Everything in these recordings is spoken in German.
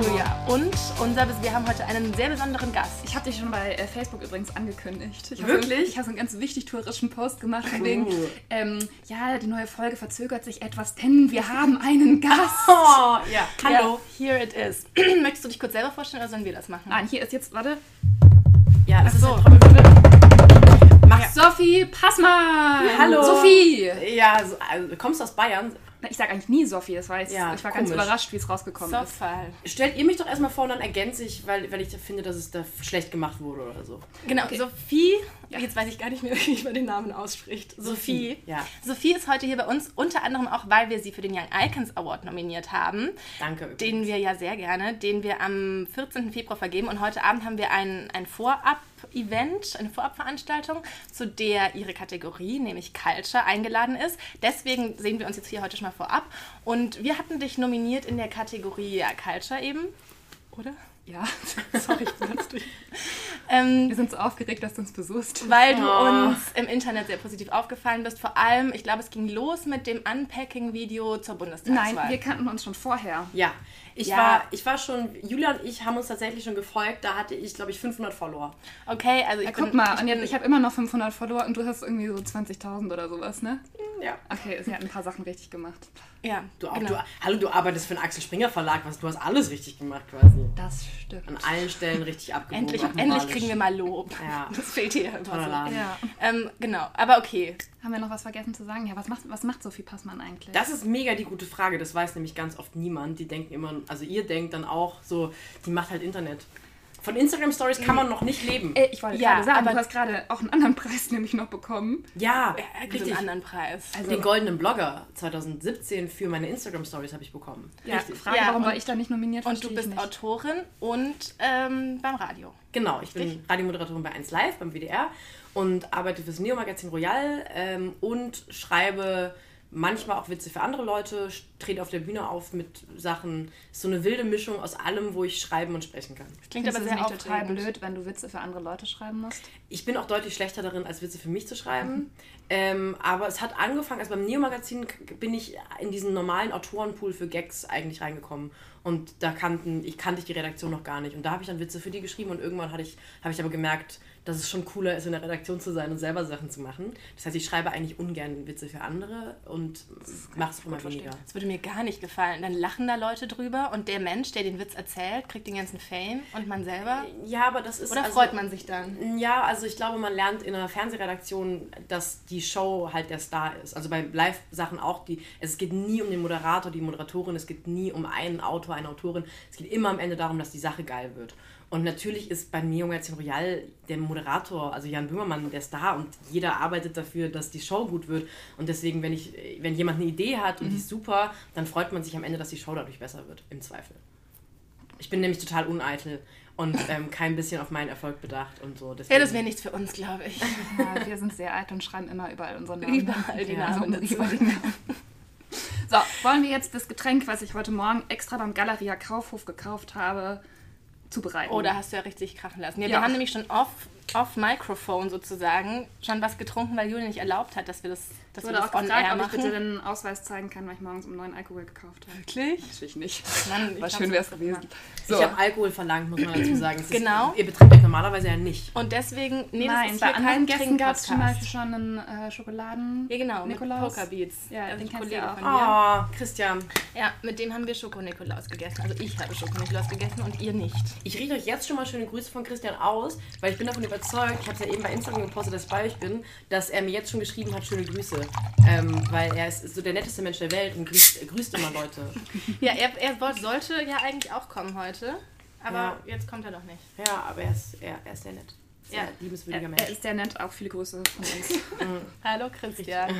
Abend. Hallo. Ja, und unser, wir haben heute einen sehr besonderen Gast. Ich habe dich schon bei äh, Facebook übrigens angekündigt. Ich hab Wirklich? So, ich habe so einen ganz wichtig touristischen Post gemacht von wegen, ähm, ja, die neue Folge verzögert sich etwas, denn wir haben einen Gast. Oh, ja. Hallo. Ja, here it is. Möchtest du dich kurz selber vorstellen oder sollen wir das machen? Nein, hier ist jetzt, warte, Ja, das Ach so. ist ja Trommelwirbel. Mach's. Sophie Passmann. Hallo. Sophie. Ja, so, also, kommst du aus Bayern? Ich sage eigentlich nie Sophie, das war jetzt, Ja, ich war ganz komisch. überrascht, wie es rausgekommen ist. Sofal. Stellt ihr mich doch erstmal vor und dann ergänze ich, weil, weil ich finde, dass es da schlecht gemacht wurde oder so. Genau, Sophie, Ja. jetzt weiß ich gar nicht mehr, wie man den Namen ausspricht. Sophie. Ja. Sophie ist heute hier bei uns, unter anderem auch, weil wir sie für den Young Icons Award nominiert haben. Danke. übrigens. Den wir ja sehr gerne, den wir am 14. Februar vergeben. Und heute Abend haben wir ein, ein Vorab-Event, eine Vorabveranstaltung, zu der ihre Kategorie, nämlich Culture, eingeladen ist. Deswegen sehen wir uns jetzt hier heute schon mal vorab. Und wir hatten dich nominiert in der Kategorie ja, Culture eben, oder? Ja, Sorry, ich bin ganz durch. Ähm, wir sind so aufgeregt, dass du uns besuchst. weil du Oh. uns im Internet sehr positiv aufgefallen bist. Vor allem, ich glaube, es ging los mit dem Unpacking-Video zur Bundestagswahl. Nein, wir kannten uns schon vorher. Ja. Ich, Ja. War, ich war schon, Julia und ich haben uns tatsächlich schon gefolgt, da hatte ich, glaube ich, 500 Follower. Okay, also ich Ja, bin, guck mal, ich und jetzt, ich habe immer noch 500 Follower und du hast irgendwie so 20.000 oder sowas, ne? Ja. Okay, sie hat ein paar Sachen richtig gemacht. ja, Du, auch, genau. du, hallo, du arbeitest für den Axel Springer Verlag, was, du hast alles richtig gemacht quasi. Das stimmt. An allen Stellen richtig abgewogen. Endlich, endlich kriegen wir mal Lob. Ja. Das fehlt hier immer so. Ja. Ähm, genau, aber okay. Haben wir noch was vergessen zu sagen? Ja, was macht, was macht Sophie Passmann eigentlich? Das ist mega die gute Frage. Das weiß nämlich ganz oft niemand. Die denken immer, also ihr denkt dann auch so, die macht halt Internet. Von Instagram Stories kann man noch nicht leben. Äh, ich wollte Ja, gerade sagen, aber- du hast gerade auch einen anderen Preis nämlich noch bekommen. Ja, Er kriegt richtig. einen anderen Preis. Also- Den goldenen Blogger 2017 für meine Instagram Stories habe ich bekommen. Ja, Richtig. Frage, Ja, warum und- war ich da nicht nominiert? und du ich bist nicht. Autorin und ähm, beim Radio. Genau, ich bin? Radiomoderatorin bei 1 Live beim WDR und arbeite fürs Neo-Magazin Royal ähm, und schreibe manchmal auch Witze für andere Leute, trete auf der Bühne auf mit Sachen. Ist so eine wilde Mischung aus allem, wo ich schreiben und sprechen kann. Klingt Findest aber sehr nicht total blöd, wenn du Witze für andere Leute schreiben musst? Ich bin auch deutlich schlechter darin, als Witze für mich zu schreiben. Ähm, aber es hat angefangen, also beim Neo-Magazin bin ich in diesen normalen Autorenpool für Gags eigentlich reingekommen. Und da kannten, ich kannte ich die Redaktion noch gar nicht. Und da habe ich dann Witze für die geschrieben und irgendwann hatte ich, habe ich aber gemerkt, dass es schon cooler ist, in der Redaktion zu sein und selber Sachen zu machen. Das heißt, ich schreibe eigentlich ungern Witze für andere und mache es immer weniger. Das würde mir gar nicht gefallen. Dann lachen da Leute drüber und der Mensch, der den Witz erzählt, kriegt den ganzen Fame und man selber. Ja, aber das ist Oder also- freut man sich dann? Ja, also ich glaube, man lernt in einer Fernsehredaktion, dass die Show halt der Star ist. Also bei Live-Sachen auch, die, es geht nie um den Moderator, die Moderatorin, es geht nie um einen Autor, eine Autorin. Es geht immer am Ende darum, dass die Sache geil wird. Und natürlich ist beim Neo Magazin Royal der Moderator, also Jan Böhmermann, der Star und jeder arbeitet dafür, dass die Show gut wird. Und deswegen, wenn, ich, wenn jemand eine Idee hat und die ist super, dann freut man sich am Ende, dass die Show dadurch besser wird, im Zweifel. Ich bin nämlich total uneitel und ähm, kein bisschen auf meinen Erfolg bedacht und so. Ja, Deswegen- das wäre nichts für uns, glaube ich. Ja, wir sind sehr alt und schreiben immer überall unseren Namen. Überall die Ja, Namen unsere Namen. So, wollen wir jetzt das Getränk, was ich heute Morgen extra beim Galeria Kaufhof gekauft habe, zubereiten? Oder hast du ja richtig krachen lassen. Ja, wir Ja. haben nämlich schon off, off Microphone sozusagen schon was getrunken, weil Julia nicht erlaubt hat, dass wir das, dass Ich wir das auch on gefragt, air ob ich machen. bitte den Ausweis zeigen kann, weil ich morgens um neun Alkohol gekauft habe. Wirklich? Natürlich nicht. Mann, ich War schön wäre es gewesen. So, Ich habe Alkohol verlangt, muss man dazu sagen. Es Genau. Ist, ihr betreibt euch normalerweise ja nicht. Und deswegen, nee, das nein, ist bei anderen Gästen gab es zum Beispiel schon einen äh, Schokoladen. Ja, genau, Nikolaus. mit Pokerbeats. Ja, Also den kennst du auch. von mir. Oh, Christian. Ja, mit dem haben wir Schoko-Nikolaus gegessen. Also ich habe Schoko-Nikolaus gegessen und ihr nicht. Ich richte euch jetzt schon mal schöne Grüße von Christian aus, weil ich bin davon überzeugt, ich habe es ja eben bei Instagram gepostet, dass ich bei euch bin, dass er mir jetzt schon geschrieben hat, schöne Grüße. Ähm, weil er ist so der netteste Mensch der Welt und grüßt, grüßt immer Leute. Ja, er, er sollte ja eigentlich auch kommen heute. Aber Ja. jetzt kommt er noch nicht. Ja, aber er ist, er, er ist sehr nett. Sehr Ja. liebenswürdiger Er, Mensch. er ist sehr nett, auch viele Grüße von uns. Hallo Christian.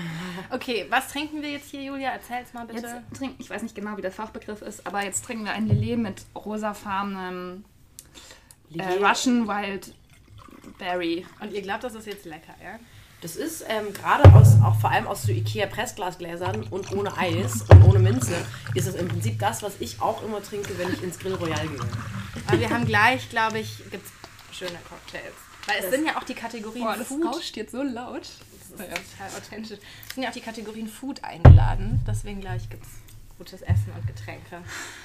Okay, was trinken wir jetzt hier, Julia? Erzähl's mal bitte. Jetzt trinken, ich weiß nicht genau, wie der Fachbegriff ist, aber jetzt trinken wir ein Lillet mit rosafarbenem äh. Russian Wild Berry. Und ihr glaubt, das ist jetzt lecker, ja? Das ist ähm, gerade aus, auch vor allem aus so Ikea Pressglasgläsern und ohne Eis und ohne Minze, ist es im Prinzip das, was ich auch immer trinke, wenn ich ins Grill Royal gehe. Aber wir haben gleich, glaube ich, gibt's schöne Cocktails. Weil es Das- sind ja auch die Kategorien Boah, das Food. rauscht jetzt so laut. Das ist total authentisch. Es sind ja auch die Kategorien Food eingeladen. Deswegen gleich gibt's gutes Essen und Getränke.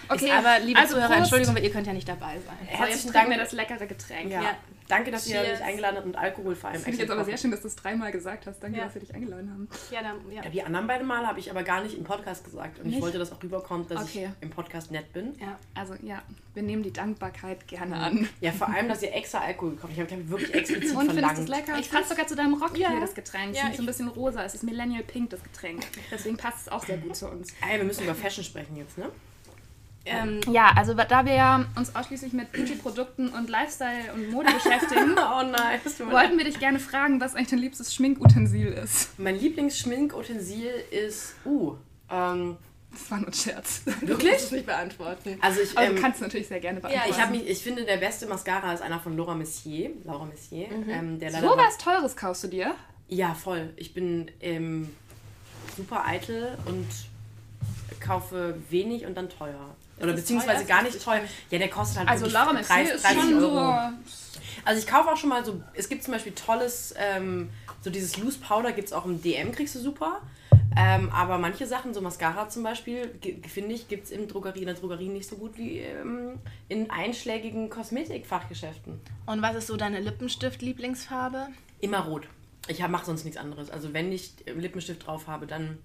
Okay, Ist aber liebe also Zuhörer, Prost. Entschuldigung, weil ihr könnt ja nicht dabei sein. So, Herzlichen jetzt Dank. wir das leckere Getränk. Ja. Ja. Danke, dass ihr Cheers. mich eingeladen habt und Alkohol vor allem Finde ich jetzt aber sehr schön, dass du es dreimal gesagt hast. Danke, Ja. dass wir dich eingeladen haben. Ja, dann, ja. Ja, die anderen beiden Mal habe ich aber gar nicht im Podcast gesagt. Und ich Nicht? wollte, dass auch rüberkommt, dass Okay. ich im Podcast nett bin. ja. Also ja, wir nehmen die Dankbarkeit gerne an. Ja, vor allem, dass ihr extra Alkohol gekauft habt. Ich habe hab wirklich explizit Und findest du verlangt. es lecker? Ich Ich passt sogar zu deinem Rock Ja. hier, das Getränk. Es Ja, ist so ein bisschen rosa. Es ist Millennial Pink, das Getränk. Deswegen passt es auch sehr gut zu uns. Ey, wir müssen über Fashion sprechen jetzt, ne? Ähm, Ja, also da wir ja uns ausschließlich mit Beauty-Produkten und Lifestyle und Mode beschäftigen, Oh leid. wollten wir dich gerne fragen, was eigentlich dein liebstes Schminkutensil ist. Mein Lieblingsschminkutensil ist, uh, ähm, Das war nur ein Scherz. wirklich? Das nicht beantworten. also ich, Aber ähm, du kannst natürlich sehr gerne beantworten. ich, hab mich, ich finde, der beste Mascara ist einer von Laura Messier. Laura Messier. Ähm, der so was Teures kaufst du dir? Ja, voll. Ich bin ähm, super eitel und kaufe wenig und dann teuer. Oder beziehungsweise gar nicht teuer. Ja, der kostet halt Also Laura Messier 30, ist 30 schon Euro. so... Also ich kaufe auch schon mal so, es gibt zum Beispiel tolles, ähm, so dieses Loose Powder gibt es auch im DM, kriegst du super. Ähm, aber manche Sachen, so Mascara zum Beispiel, finde ich, gibt es in, Drogerie, in der Drogerie nicht so gut wie ähm, in einschlägigen Kosmetikfachgeschäften. Und was ist so deine Lippenstift-Lieblingsfarbe? Immer rot. Ich mache sonst nichts anderes. Also wenn ich Lippenstift drauf habe, dann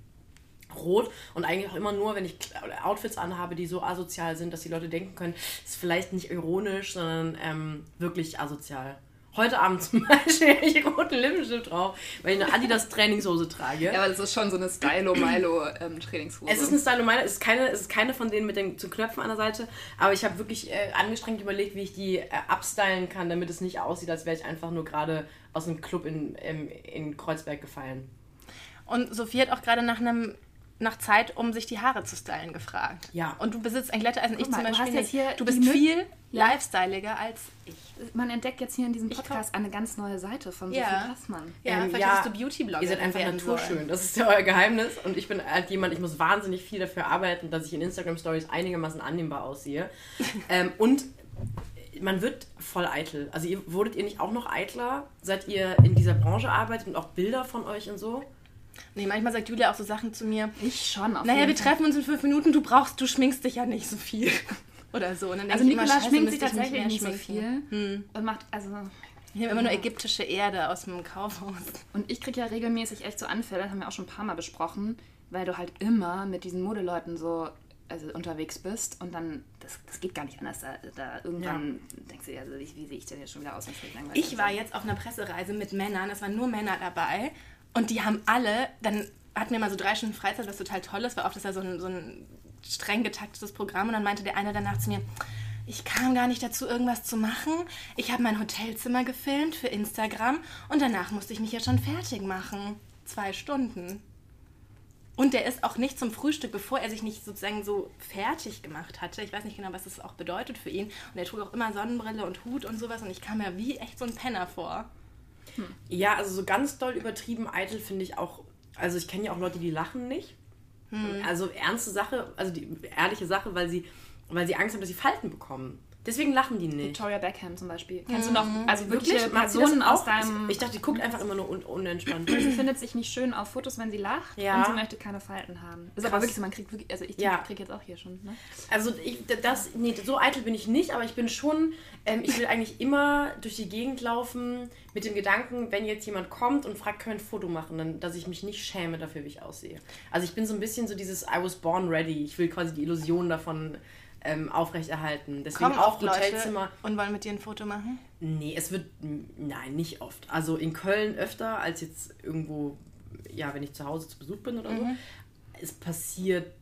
rot. Und eigentlich auch immer nur, wenn ich Outfits anhabe, die so asozial sind, dass die Leute denken können, ist vielleicht nicht ironisch, sondern ähm, wirklich asozial. Heute Abend zum Beispiel habe ich roten Lippenstift drauf, weil ich eine Adidas Trainingshose trage. Ja, aber das ist schon so eine Stylo-Milo-Trainingshose. Es ist eine Style meiner, es ist keine, es ist keine von denen mit den zu Knöpfen an der Seite, aber ich habe wirklich äh, angestrengt überlegt, wie ich die äh, upstylen kann, damit es nicht aussieht, als wäre ich einfach nur gerade aus einem Club in, in, in Kreuzberg gefallen. Und Sophie hat auch gerade nach einem nach Zeit, um sich die Haare zu stylen, gefragt. Ja. Und du besitzt ein Glätteisen, ich mal, zum du Beispiel hast nicht. jetzt hier Du bist viel Ja. lifestyleiger als ich. Man entdeckt jetzt hier in diesem Podcast eine ganz neue Seite von Ja. Sophie Passmann. Ja, Ähm, vielleicht ja, bist du Beauty-Blogger. Ihr seid einfach naturschön. Das ist ja euer Geheimnis. Und ich bin halt jemand, ich muss wahnsinnig viel dafür arbeiten, dass ich in Instagram-Stories einigermaßen annehmbar aussehe. ähm, und man wird voll eitel. Also ihr wurdet ihr nicht auch noch eitler, seit ihr in dieser Branche arbeitet und auch Bilder von euch und so? Nee, manchmal sagt Julia auch so Sachen zu mir. Ich schon, auf Naja, wir Fall. treffen uns in fünf Minuten, du brauchst, du schminkst dich ja nicht so viel. Oder so. Also Nicola schminkt sich tatsächlich mehr nicht so viel. Und macht, also... Ich nehme immer nur ägyptische Erde aus dem Kaufhaus. Und ich kriege ja regelmäßig echt so Anfälle, das haben wir auch schon ein paar Mal besprochen, weil du halt immer mit diesen Modeleuten so also unterwegs bist und dann, das, das geht gar nicht anders. Da, da irgendwann denkst du dir, also, wie, wie sehe ich denn jetzt schon wieder aus? Ich war jetzt auf einer Pressereise mit Männern, es waren nur Männer dabei und die haben alle, dann hatten wir mal so drei Stunden Freizeit, was total toll ist, weil oft ist ja so ein, so ein streng getaktetes Programm und dann meinte der eine danach zu mir, ich kam gar nicht dazu, irgendwas zu machen. Ich habe mein Hotelzimmer gefilmt für Instagram und danach musste ich mich ja schon fertig machen. Zwei Stunden. Und der ist auch nicht zum Frühstück, bevor er sich nicht sozusagen so fertig gemacht hatte. Ich weiß nicht genau, was das auch bedeutet für ihn. Und er trug auch immer Sonnenbrille und Hut und sowas. Und ich kam mir wie echt so ein Penner vor. Ja, also so ganz doll übertrieben eitel finde ich auch. Also ich kenne ja auch Leute, die lachen nicht. Also ernste Sache, also die ehrliche Sache, weil sie, weil sie Angst haben, dass sie Falten bekommen. Deswegen lachen die nicht. Victoria Beckham zum Beispiel. Kennst du noch, also Wirklich? das Personen aus auch? deinem... Ich dachte, die guckt einfach immer nur un unentspannt. Sie findet sich nicht schön auf Fotos, wenn sie lacht Ja. und sie möchte keine Falten haben. Ist aber wirklich so, man kriegt wirklich, also ich Ja. krieg jetzt auch hier schon, ne? Also ich, das, nee, so eitel bin ich nicht, aber ich bin schon, ähm, ich will eigentlich immer durch die Gegend laufen mit dem Gedanken, wenn jetzt jemand kommt und fragt, können wir ein Foto machen, dann, dass ich mich nicht schäme dafür, wie ich aussehe. Also ich bin so ein bisschen so dieses I was born ready. Ich will quasi die Illusion davon ähm, aufrechterhalten. Deswegen Kommen auch oft Leute Hotelzimmer. und wollen mit dir ein Foto machen? Nee, es wird, nein, nicht oft. Also in Köln öfter als jetzt irgendwo, ja, wenn ich zu Hause zu Besuch bin oder so. Es passiert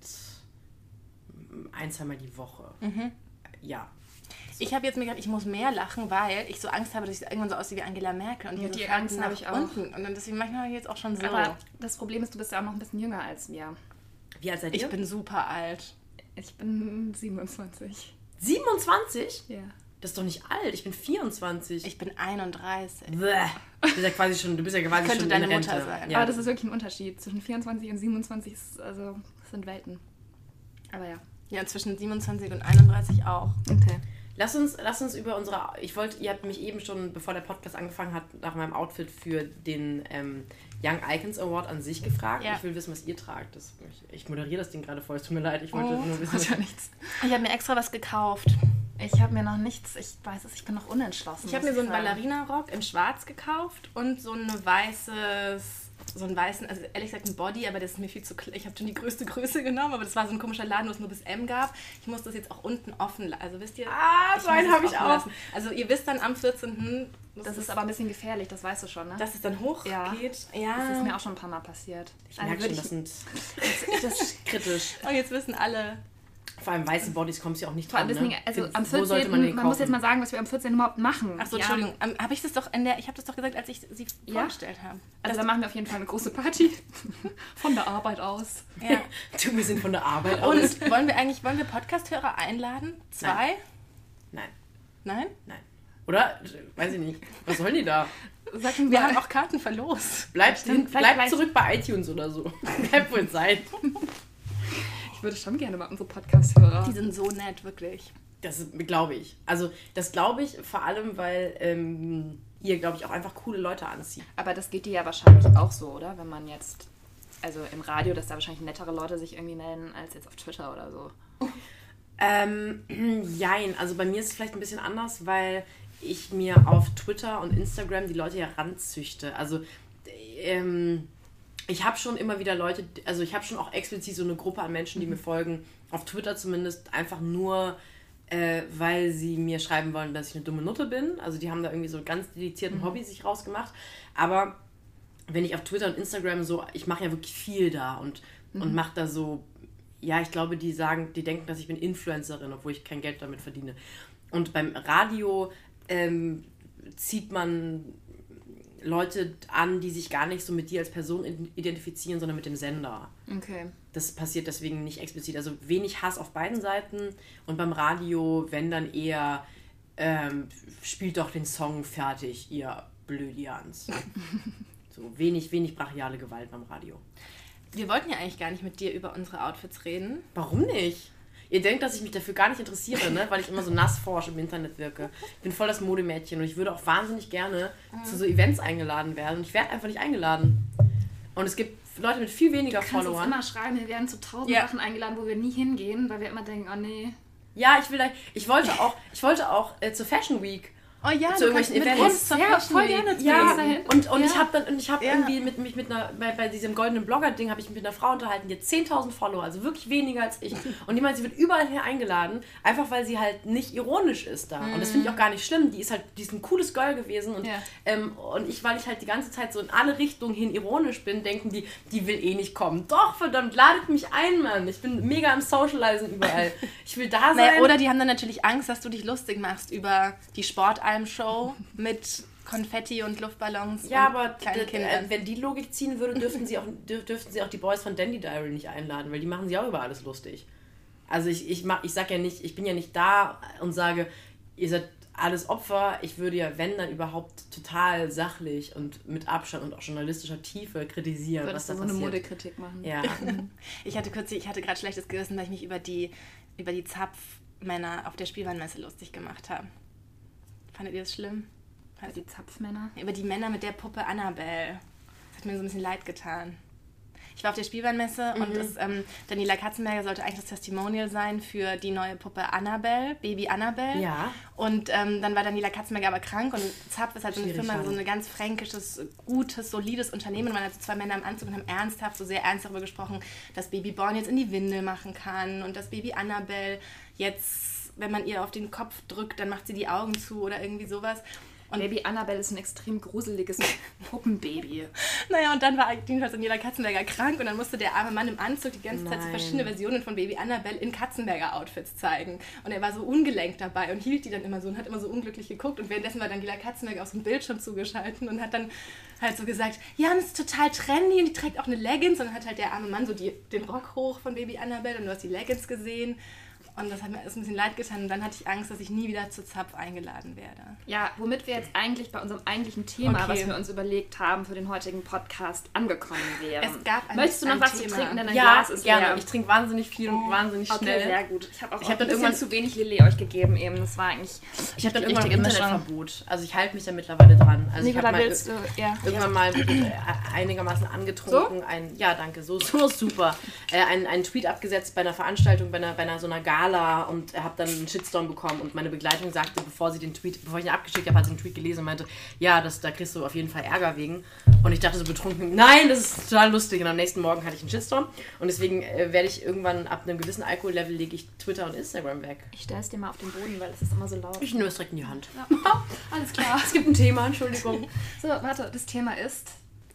ein, zweimal die Woche. Ja. Ich habe jetzt mir gedacht, ich muss mehr lachen, weil ich so Angst habe, dass ich irgendwann so aussehe wie Angela Merkel. Und Ja, die Angst habe ich auch. Unten. Und dann deswegen manchmal jetzt auch schon so. Aber das Problem ist, du bist ja auch noch ein bisschen jünger als wir. Wie alt seid ich ihr? bin super alt. Ich bin 27. 27? Ja. Das ist doch nicht alt. Ich bin 24. Ich bin 31. Bäh. Du bist ja quasi schon, du bist ja quasi Könnte schon deine in Rente. Mutter sein. Ja. Aber das ist wirklich ein Unterschied. Zwischen 24 und 27 ist, also, sind Welten. Aber ja. Ja, zwischen 27 und 31 auch. Okay. Lass uns, lass uns über unsere. Ich wollte, ihr habt mich eben schon, bevor der Podcast angefangen hat, nach meinem Outfit für den ähm, Young Icons Award an sich gefragt. Ja. Ich will wissen, was ihr tragt. Das, ich, ich moderiere das Ding gerade voll. Es tut mir leid. Ich wollte Oh, nur wissen. ja nichts. Ich habe mir extra was gekauft. Ich habe mir noch nichts, ich weiß es, ich bin noch unentschlossen. Ich habe mir so einen. Ballerina-Rock in schwarz gekauft und so eine weißes, so einen weißen, also ehrlich gesagt ein Body, aber das ist mir viel zu klein. Ich habe schon die größte Größe genommen, aber das war so ein komischer Laden, wo es nur bis M gab. Ich muss das jetzt auch unten offen lassen. Also wisst ihr? Ah, so einen habe ich auch. lassen. Also ihr wisst dann am 14. Das ist aber ein bisschen gefährlich, das weißt du schon, ne? dass es dann hochgeht. Ja. Ja. Das ist mir auch schon ein paar Mal passiert. Ich merke schon, das sind das ist kritisch. Und jetzt wissen alle. Vor allem weiße Bodies kommt ja auch nicht dran. Ne? also am wo 14. sollte Man, man muss jetzt mal sagen, was wir am 14. überhaupt machen. Ach so, Ja. Entschuldigung. Habe ich das doch in der, ich habe das doch gesagt, als ich sie Ja? vorgestellt habe. Also da machen wir auf jeden Fall eine große Party. Von der Arbeit aus. Ja. Du, wir sind von der Arbeit aus. Und wollen wir eigentlich, wollen wir Podcast-Hörer einladen? Zwei? Nein, Nein? nein. Oder? Weiß ich nicht. Was sollen die da? Sag mir Wir haben auch Karten verlost. Bleibt, vielleicht- zurück bei iTunes oder so. Bleibt wohl sein. Ich würde schon gerne mal unsere Podcast-Hörer. Die sind so nett, wirklich. Das glaube ich. Also, das glaube ich vor allem, weil ähm, ihr, glaube ich, auch einfach coole Leute anzieht. Aber das geht dir ja wahrscheinlich auch so, oder? Wenn man jetzt, also im Radio, dass da wahrscheinlich nettere Leute sich irgendwie melden, als jetzt auf Twitter oder so. Ähm, jein. Also bei mir ist es vielleicht ein bisschen anders, weil ich mir auf Twitter und Instagram die Leute ja ranzüchte. Also ähm, ich habe schon immer wieder Leute, also ich habe schon auch explizit so eine Gruppe an Menschen, die mir folgen, auf Twitter zumindest, einfach nur, äh, weil sie mir schreiben wollen, dass ich eine dumme Nutte bin. Also die haben da irgendwie so ganz dedizierten Hobby sich rausgemacht. Aber wenn ich auf Twitter und Instagram so, ich mache ja wirklich viel da und, und mache da so, ja, ich glaube, die sagen, die denken, dass ich bin Influencerin, obwohl ich kein Geld damit verdiene. Und beim Radio ähm, zieht man Leute an, die sich gar nicht so mit dir als Person identifizieren, sondern mit dem Sender. Okay. Das passiert deswegen nicht explizit. Also wenig Hass auf beiden Seiten und beim Radio, wenn dann eher, ähm, spielt doch den Song fertig, ihr Blödians. so wenig, wenig brachiale Gewalt beim Radio. Wir wollten ja eigentlich gar nicht mit dir über unsere Outfits reden. Warum nicht? Ihr denkt, dass ich mich dafür gar nicht interessiere, ne? weil ich immer so nass forsch im Internet wirke. Ich bin voll das Modemädchen und ich würde auch wahnsinnig gerne zu so Events eingeladen werden. Und ich werde einfach nicht eingeladen. Und es gibt Leute mit viel weniger Du kannst uns Followern. immer schreiben, wir werden zu tausend Ja. Sachen eingeladen, wo wir nie hingehen, weil wir immer denken, oh nee. Ja, ich will da, ich wollte auch, ich wollte auch äh, zur Fashion Week. Oh ja, Zu du kannst irgendwelchen mit Events. Ja, voll gerne. Ja, und, und Ja. ich habe dann und ich habe Ja. irgendwie mit mich mit einer bei, bei diesem goldenen Blogger Ding habe ich mich mit einer Frau unterhalten, die hat 10.000 Follower, also wirklich weniger als ich. Und die meint, sie wird überall her eingeladen, einfach weil sie halt nicht ironisch ist da. Und das finde ich auch gar nicht schlimm. Die ist halt die ist ein cooles Girl gewesen und Ja. ähm, und ich weil ich halt die ganze Zeit so in alle Richtungen hin ironisch bin, denken die, die will eh nicht kommen. Doch verdammt, ladet mich ein, Mann. Ich bin mega am Socializen überall. Ich will da sein. Naja, oder die haben dann natürlich Angst, dass du dich lustig machst über die Sportalm-Show mit Konfetti und Luftballons Ja, und aber kleinen Kindern. äh, wenn die Logik ziehen würde, dürften sie, auch, dürf, dürften sie auch die Boys von Dandy Diary nicht einladen, weil die machen sie auch über alles lustig. Also ich, ich, mach, ich sag ja nicht, ich bin ja nicht da und sage, ihr seid alles Opfer. Ich würde ja, wenn, dann überhaupt total sachlich und mit Abstand und auch journalistischer Tiefe kritisieren, Würdest was da so eine. Modekritik machen? Ja. Ich hatte kürzlich, ich hatte gerade schlechtes Gewissen, weil ich mich über die, über die Zapfmänner auf der Spielwarenmesse lustig gemacht habe. Fandet ihr das schlimm? Also die Zapfmänner. Über die Männer mit der Puppe Annabelle. Das hat mir so ein bisschen leid getan. Ich war auf der Spielwarenmesse und das, ähm, Daniela Katzenberger sollte eigentlich das Testimonial sein für die neue Puppe Annabelle, Baby Annabelle. Ja. Und ähm, dann war Daniela Katzenberger aber krank und Zapf ist halt so eine Firma, so ein ganz fränkisches, gutes, solides Unternehmen. Und waren halt so zwei Männer im Anzug und haben ernsthaft, so sehr ernst darüber gesprochen, dass Baby Born jetzt in die Windel machen kann und dass Baby Annabelle jetzt, wenn man ihr auf den Kopf drückt, dann macht sie die Augen zu oder irgendwie sowas. Und Baby Annabelle ist ein extrem gruseliges Puppenbaby. Naja, und dann war jedenfalls Daniela Katzenberger krank und dann musste der arme Mann im Anzug die ganze Zeit so Nein. verschiedene Versionen von Baby Annabelle in Katzenberger-Outfits zeigen. Und er war so ungelenkt dabei und hielt die dann immer so und hat immer so unglücklich geguckt. Und währenddessen war Daniela Katzenberger auf so einem Bildschirm zugeschaltet und hat dann halt so gesagt, ja, es ist total trendy und die trägt auch eine Leggings. Und dann hat halt der arme Mann so die, den Rock hoch von Baby Annabelle und du hast die Leggings gesehen. Und das hat mir alles ein bisschen leid getan. Und dann hatte ich Angst, dass ich nie wieder zu Zapf eingeladen werde. Ja, womit wir jetzt eigentlich bei unserem eigentlichen Thema, Okay. was wir uns überlegt haben für den heutigen Podcast, angekommen wären. Es gab ein- Möchtest du noch ein was Thema. zu trinken? Denn dein Ja, Glas ist gerne. leer. Ich trinke wahnsinnig viel und wahnsinnig Okay, schnell. sehr gut. Ich habe auch Ich hab ein dann irgendwann- zu wenig Lillet euch gegeben eben. Das war eigentlich Ich habe dann irgendwann ein. Internetverbot. Also ich halte mich da mittlerweile dran. Also ich Nicola, hab mal willst du? Ja. irgendwann mal äh, einigermaßen angetrunken. Ein, ja, danke, so, so super. Äh, einen, einen Tweet abgesetzt bei einer Veranstaltung, bei einer, bei einer so einer Gala und habe dann einen Shitstorm bekommen. Und meine Begleitung sagte, bevor sie den Tweet, bevor ich ihn abgeschickt habe, hat sie den Tweet gelesen und meinte, ja, das, da kriegst du auf jeden Fall Ärger wegen. Und ich dachte so betrunken, nein, das ist total lustig. Und am nächsten Morgen hatte ich einen Shitstorm. Und deswegen äh, werde ich irgendwann ab einem gewissen Alkohollevel lege ich Twitter und Instagram weg. Ich stelle es dir mal auf den Boden, weil es ist immer so laut. Ich nehme es direkt in die Hand. Alles klar. Es gibt ein Thema, Entschuldigung. So, warte, das Thema ist.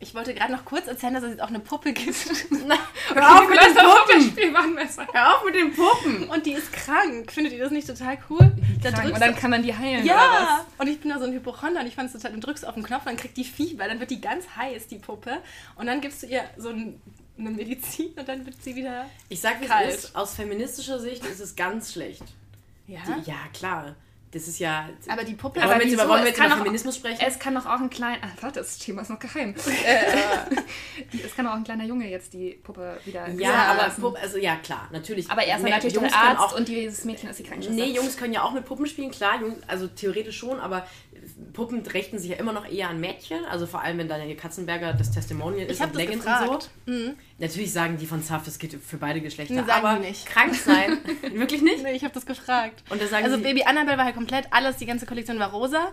Ich wollte gerade noch kurz erzählen, dass es jetzt auch eine Puppe gibt. Hör auf mit den Puppen! Hör auf mit den Puppen! Und die ist krank. Findet ihr das nicht total cool? Da Und dann kann man die heilen. oder Ja, und ich bin da so ein Hypochonder und ich fand es total, du drückst auf den Knopf, dann kriegt die Fieber, dann wird die ganz heiß, die Puppe. Und dann gibst du ihr so ein, eine Medizin und dann wird sie wieder. Ich sag, wie Kalt. es ist. Aus feministischer Sicht ist es ganz schlecht. Ja. Die, ja, klar. Das ist ja. Aber die Puppe. wollen wir über, wollen wir jetzt kann über auch- Feminismus sprechen? Es kann doch auch ein kleiner. Ah, warte, das Thema ist noch geheim. äh, es kann auch ein kleiner Junge jetzt die Puppe wieder. ja, aber. Puppe, also ja, klar, natürlich. Aber er ist Nee, natürlich Jungs der können Arzt auch, und dieses Mädchen ist die Krankenschwester. Nee, Jungs können ja auch mit Puppen spielen, klar, Jungs, also theoretisch schon, aber Puppen richten sich ja immer noch eher an Mädchen, also vor allem wenn Daniel Katzenberger das Testimonial ist Ich hab und das Leggings und so. Natürlich sagen die von Zaff, das geht für beide Geschlechter, Nee, sagen aber die nicht. krank sein, wirklich nicht? Nee, ich habe das gefragt. Und da sagen also Baby Annabelle war halt komplett alles, die ganze Kollektion war rosa.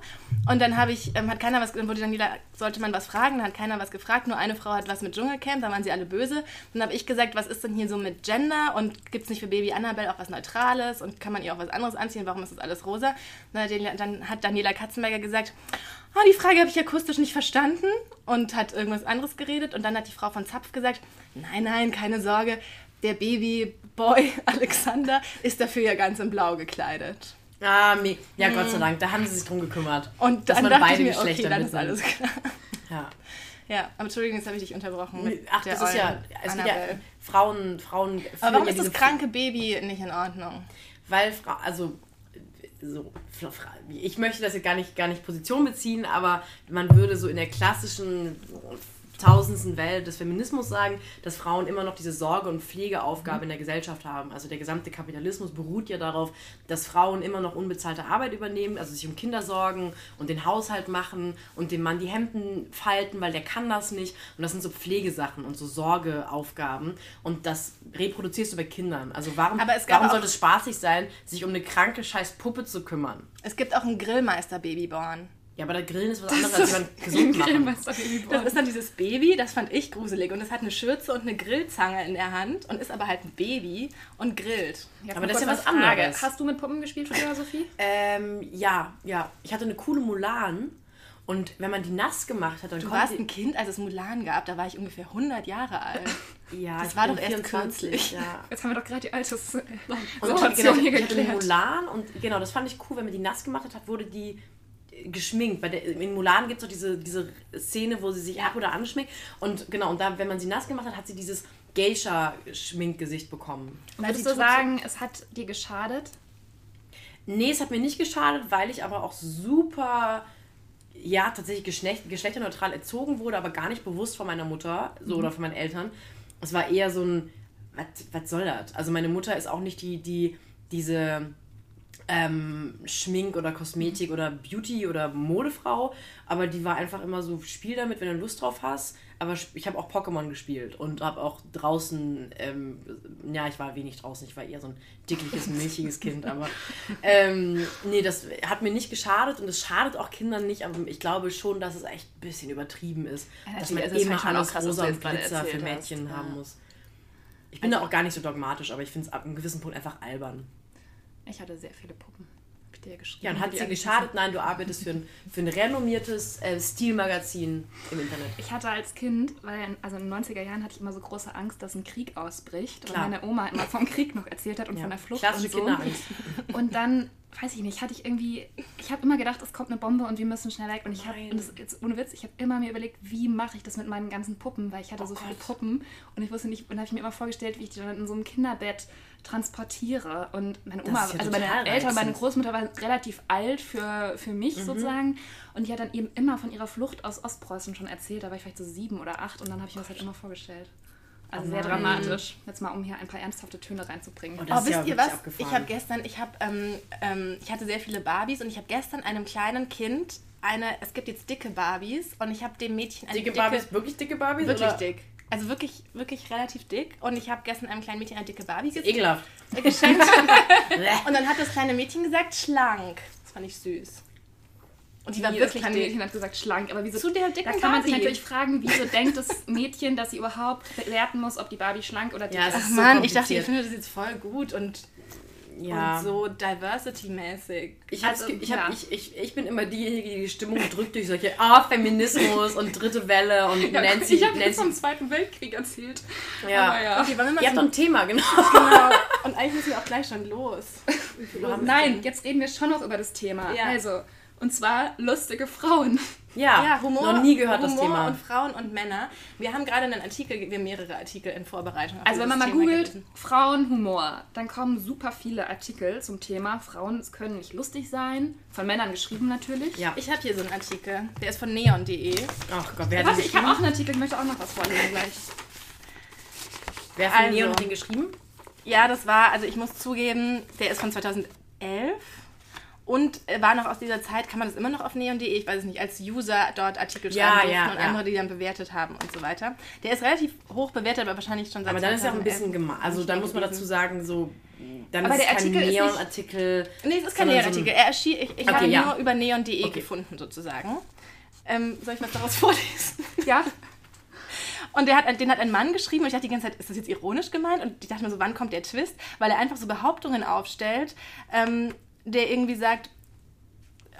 Und dann habe ich, ähm, hat keiner was, dann wurde jeder, sollte man was fragen, dann hat keiner was gefragt. Nur eine Frau hat was mit Dschungelcamp, da waren sie alle böse. Dann habe ich gesagt, was ist denn hier so mit Gender und gibt es nicht für Baby Annabelle auch was Neutrales und kann man ihr auch was anderes anziehen? Warum ist das alles rosa? Dann hat, Daniela- dann hat Daniela Katzenberger gesagt, oh, die Frage habe ich akustisch nicht verstanden und hat irgendwas anderes geredet. Und dann hat die Frau von Zapf gesagt, nein, nein, keine Sorge, der Babyboy Alexander ist dafür ja ganz in Blau gekleidet. Ah, me ja, Gott sei Dank, da haben sie sich drum gekümmert. Und dass dann man dachte beide ich mir, okay, Geschlechter dann ist alles klar. Ja. Ja, aber Entschuldigung, jetzt habe ich dich unterbrochen. Ach, das ist ja, es ja. Frauen, Frauen Aber warum ja ist das kranke Baby nicht in Ordnung? Weil, also, so, ich möchte das jetzt gar nicht, gar nicht Position beziehen, aber man würde so in der klassischen tausendsten Welt des Feminismus sagen, dass Frauen immer noch diese Sorge- und Pflegeaufgabe in der Gesellschaft haben. Also der gesamte Kapitalismus beruht ja darauf, dass Frauen immer noch unbezahlte Arbeit übernehmen, also sich um Kinder sorgen und den Haushalt machen und dem Mann die Hemden falten, weil der kann das nicht. Und das sind so Pflegesachen und so Sorgeaufgaben. Und das reproduzierst du bei Kindern. Also warum, warum sollte es spaßig sein, sich um eine kranke scheiß Puppe zu kümmern? Es gibt auch einen Grillmeister-Babyborn. Ja, aber der Grillen ist was anderes, als jemand gesund machen. Das ist dann dieses Baby, das fand ich gruselig. Und es hat eine Schürze und eine Grillzange in der Hand und ist aber halt ein Baby und grillt. Aber das ist ja was Frage. anderes. Hast du mit Puppen gespielt früher, Sophie? Ähm, ja, ja. Ich hatte eine coole Mulan und wenn man die nass gemacht hat, dann Du warst ein Kind, als es Mulan gab, da war ich ungefähr 100 Jahre alt. Ja, Das war doch erst kürzlich. Ja. Jetzt haben wir doch gerade die Alters Und Situation genau, hier ich hatte eine geklärt. Mulan und genau, das fand ich cool, wenn man die nass gemacht hat, wurde die geschminkt. Bei der, in Mulan gibt es doch diese, diese Szene, wo sie sich ab oder anschminkt. Und genau, und da, wenn man sie nass gemacht hat, hat sie dieses Geisha-Schminkgesicht bekommen. Würdest du sagen, es hat dir geschadet? Nee, es hat mir nicht geschadet, weil ich aber auch super, ja, tatsächlich geschlecht, geschlechterneutral erzogen wurde, aber gar nicht bewusst von meiner Mutter so, oder von meinen Eltern. Es war eher so ein, was, was soll das? Also meine Mutter ist auch nicht die, die diese ähm, Schmink- oder Kosmetik- oder Beauty- oder Modefrau, aber die war einfach immer so, spiel damit, wenn du Lust drauf hast. Aber ich habe auch Pokémon gespielt und habe auch draußen, ähm, ja, ich war wenig draußen, ich war eher so ein dickliches, milchiges Kind, aber ähm, nee, das hat mir nicht geschadet und es schadet auch Kindern nicht, aber ich glaube schon, dass es echt ein bisschen übertrieben ist, Ja, dass man also immer alles krass, rosa und Glitzer für Mädchen hast. haben Ja. muss. Ich bin da auch gar nicht so dogmatisch, aber ich finde es ab einem gewissen Punkt einfach albern. Ich hatte sehr viele Puppen. Hab ich dir ja geschrieben. Ja, und hat sie geschadet? Nein, du arbeitest für ein, für ein renommiertes äh, Stilmagazin im Internet. Ich hatte als Kind, weil also in den 90er Jahren hatte ich immer so große Angst, dass ein Krieg ausbricht. Klar. Und meine Oma immer vom Krieg noch erzählt hat und Ja. von der Flucht Klassische und so. Kinderangst. Und dann weiß ich nicht, hatte ich irgendwie, ich habe immer gedacht, es kommt eine Bombe und wir müssen schnell weg. Und ich habe, jetzt ohne Witz, ich habe immer mir überlegt, wie mache ich das mit meinen ganzen Puppen, weil ich hatte oh so Gott. viele Puppen und ich wusste nicht, und habe ich mir immer vorgestellt, wie ich die dann in so einem Kinderbett transportiere. Und meine Oma, ja also meine Eltern, meine Großmutter war relativ alt für, für mich mhm. sozusagen. Und die hat dann eben immer von ihrer Flucht aus Ostpreußen schon erzählt. Da war ich vielleicht so sieben oder acht und dann habe ich mir das halt immer vorgestellt. Also oh sehr dramatisch. Jetzt mal, um hier ein paar ernsthafte Töne reinzubringen. Oh, oh wisst ja ihr was? Abgefahren. Ich habe gestern, ich habe, ähm, ähm, ich hatte sehr viele Barbies und ich habe gestern einem kleinen Kind eine, es gibt jetzt dicke Barbies und ich habe dem Mädchen eine dicke, dicke Barbies, wirklich dicke Barbies? Wirklich oder? dick. Also wirklich, wirklich relativ dick. Und ich habe gestern einem kleinen Mädchen eine dicke Barbie Ekelhaft. geschenkt. und dann hat das kleine Mädchen gesagt, schlank. Das fand ich süß. Und die war wirklich das kleine dick. Mädchen hat gesagt schlank. Aber wieso? Zu der dicken Da kann man sich natürlich fragen, wieso denkt das Mädchen, dass sie überhaupt bewerten muss, ob die Barbie schlank oder dick ja, ist. Ach so Mann, ich dachte, ihr findet das jetzt voll gut und ja. und so diversity-mäßig. Ich, also, ich, ja. ich, ich, ich bin immer diejenige, die die Stimmung drückt durch solche Ah, Feminismus und dritte Welle und ja, Nancy. Ich habe jetzt vom Zweiten Weltkrieg erzählt. Ja. ja. Okay, wollen wir Ihr habt noch ein Thema, genau. genau. Und eigentlich müssen wir auch gleich schon los. Nein, jetzt reden wir schon noch über das Thema. Also, und zwar lustige Frauen. Ja, ja Humor, noch nie gehört Humor das Thema. und Frauen und Männer. Wir haben gerade einen Artikel, wir haben mehrere Artikel in Vorbereitung. Also wenn man mal Thema googelt. Frauenhumor, dann kommen super viele Artikel zum Thema Frauen können nicht lustig sein. Von Männern geschrieben natürlich. Ja. Ich habe hier so einen Artikel, der ist von neon.de. Ach Gott, wer hat den Ich habe auch einen Artikel, ich möchte auch noch was vorlesen gleich. Wer hat also, Neon den geschrieben? Ja, das war, also ich muss zugeben, der ist von 2011. Und war noch aus dieser Zeit, kann man das immer noch auf neon.de, ich weiß es nicht, als User dort Artikel schreiben ja, ja, und ja. andere, die dann bewertet haben und so weiter. Der ist relativ hoch bewertet, aber wahrscheinlich schon seit Aber dann ist ja auch ein bisschen gemein. Also dann muss man dazu sagen, so dann aber ist der kein Neon-Artikel. Nee, es ist kein Neon-Artikel. Er erschien, ich, ich okay, habe ja. nur über neon.de okay. gefunden, sozusagen. Ähm, soll ich was daraus vorlesen? Ja. Und der hat, den hat ein Mann geschrieben und ich dachte die ganze Zeit, ist das jetzt ironisch gemeint? Und ich dachte mir so, wann kommt der Twist? Weil er einfach so Behauptungen aufstellt, ähm, der irgendwie sagt,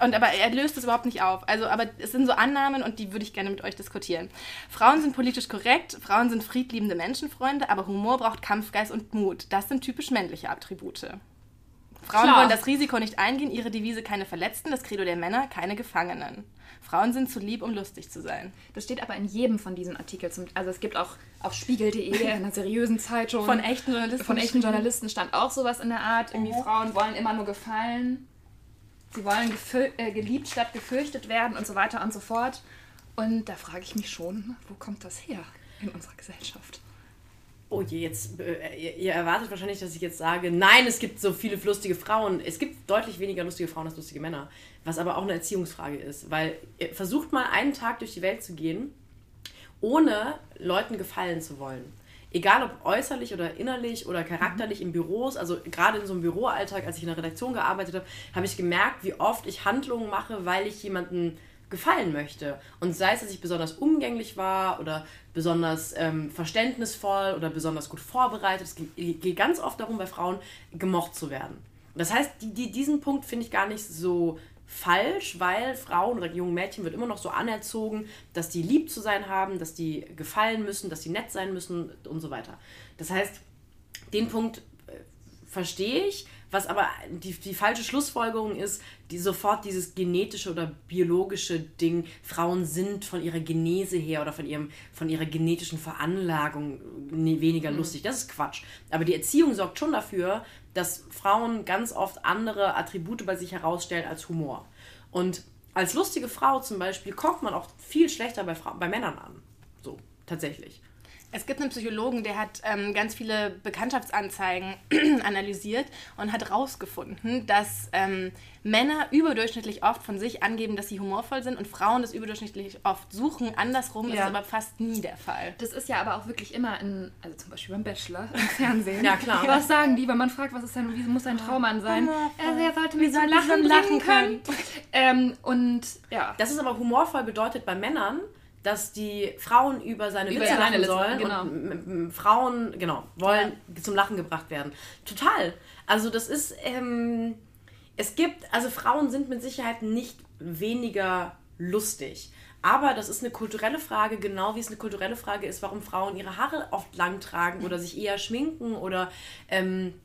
und aber er löst es überhaupt nicht auf. Also, aber es sind so Annahmen und die würde ich gerne mit euch diskutieren. Frauen sind politisch korrekt, Frauen sind friedliebende Menschenfreunde, aber Humor braucht Kampfgeist und Mut. Das sind typisch männliche Attribute. Frauen Klar. wollen das Risiko nicht eingehen, ihre Devise keine Verletzten, das Credo der Männer keine Gefangenen. Frauen sind zu lieb, um lustig zu sein. Das steht aber in jedem von diesen Artikeln. also es gibt auch auf Spiegel.de, einer seriösen Zeitung. Von echten Journalisten. Von echten Journalisten stand auch sowas in der Art. Irgendwie mhm. Frauen wollen immer nur gefallen. Sie wollen äh, geliebt statt gefürchtet werden und so weiter und so fort. Und da frage ich mich schon, wo kommt das her in unserer Gesellschaft? Oh je, jetzt, äh, ihr, ihr, erwartet wahrscheinlich, dass ich jetzt sage, nein, es gibt so viele lustige Frauen. Es gibt deutlich weniger lustige Frauen als lustige Männer. Was aber auch eine Erziehungsfrage ist. Weil versucht mal einen Tag durch die Welt zu gehen, ohne Leuten gefallen zu wollen. Egal ob äußerlich oder innerlich oder charakterlich mhm. in Büros, also gerade in so einem Büroalltag, als ich in der Redaktion gearbeitet habe, habe ich gemerkt, wie oft ich Handlungen mache, weil ich jemanden gefallen möchte. Und sei es, dass ich besonders umgänglich war oder besonders ähm, verständnisvoll oder besonders gut vorbereitet. Es geht ganz oft darum, bei Frauen gemocht zu werden. Das heißt, die, die, diesen Punkt finde ich gar nicht so falsch, weil Frauen oder jungen Mädchen wird immer noch so anerzogen, dass die lieb zu sein haben, dass die gefallen müssen, dass die nett sein müssen und so weiter. Das heißt, den Punkt äh, verstehe ich, was aber die, die falsche Schlussfolgerung ist, die sofort dieses genetische oder biologische Ding, Frauen sind von ihrer Genese her oder von, ihrem, von ihrer genetischen Veranlagung weniger mhm. lustig. Das ist Quatsch. Aber die Erziehung sorgt schon dafür, dass Frauen ganz oft andere Attribute bei sich herausstellen als Humor. Und als lustige Frau zum Beispiel kommt man auch viel schlechter bei, Fra bei Männern an. So, tatsächlich. Es gibt einen Psychologen, der hat ähm, ganz viele Bekanntschaftsanzeigen analysiert und hat herausgefunden, dass ähm, Männer überdurchschnittlich oft von sich angeben, dass sie humorvoll sind und Frauen das überdurchschnittlich oft suchen. Andersrum ja. ist es aber fast nie der Fall. Das ist ja aber auch wirklich immer in, also zum Beispiel beim Bachelor im Fernsehen. ja, klar. Was sagen die, wenn man fragt, was ist denn, wie muss ein Traummann sein? Also er sollte mich zum Lachen, lachen können. ähm, und ja. Das ist aber humorvoll bedeutet bei Männern, dass die Frauen über seine über Witze lachen sollen genau. und Frauen genau wollen ja. zum Lachen gebracht werden. Total. Also das ist ähm, es gibt also Frauen sind mit Sicherheit nicht weniger lustig. Aber das ist eine kulturelle Frage, genau wie es eine kulturelle Frage ist, warum Frauen ihre Haare oft lang tragen oder sich eher schminken oder ähm,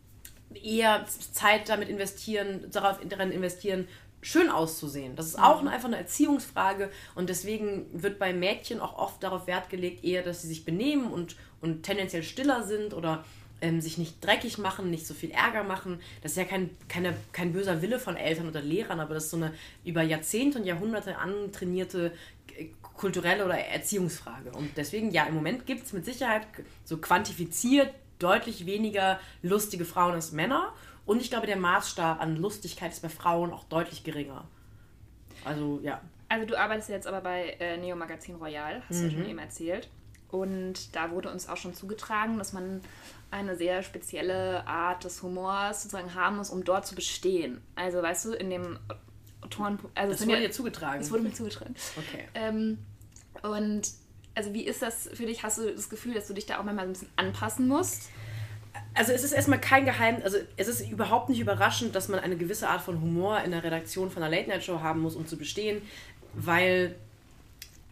eher Zeit damit investieren, darauf daran investieren, schön auszusehen. Das ist auch einfach eine Erziehungsfrage und deswegen wird bei Mädchen auch oft darauf Wert gelegt, eher, dass sie sich benehmen und, und tendenziell stiller sind oder ähm, sich nicht dreckig machen, nicht so viel Ärger machen. Das ist ja kein, keine, kein böser Wille von Eltern oder Lehrern, aber das ist so eine über Jahrzehnte und Jahrhunderte antrainierte äh, kulturelle oder Erziehungsfrage. Und deswegen, ja, im Moment gibt es mit Sicherheit so quantifiziert deutlich weniger lustige Frauen als Männer. Und ich glaube, der Maßstab an Lustigkeit ist bei Frauen auch deutlich geringer. Also, ja. Also, du arbeitest jetzt aber bei äh, Neo Magazin Royal, hast du ja schon Mhm. eben erzählt. Und da wurde uns auch schon zugetragen, dass man eine sehr spezielle Art des Humors sozusagen haben muss, um dort zu bestehen. Also, weißt du, in dem Autoren... Also, es Das wurde ja- dir zugetragen. Das wurde mir zugetragen. Okay. Ähm, und also wie ist das für dich? Hast du das Gefühl, dass du dich da auch manchmal ein bisschen anpassen musst? Also es ist erstmal kein Geheimnis, also es ist überhaupt nicht überraschend, dass man eine gewisse Art von Humor in der Redaktion von einer Late-Night-Show haben muss, um zu bestehen, weil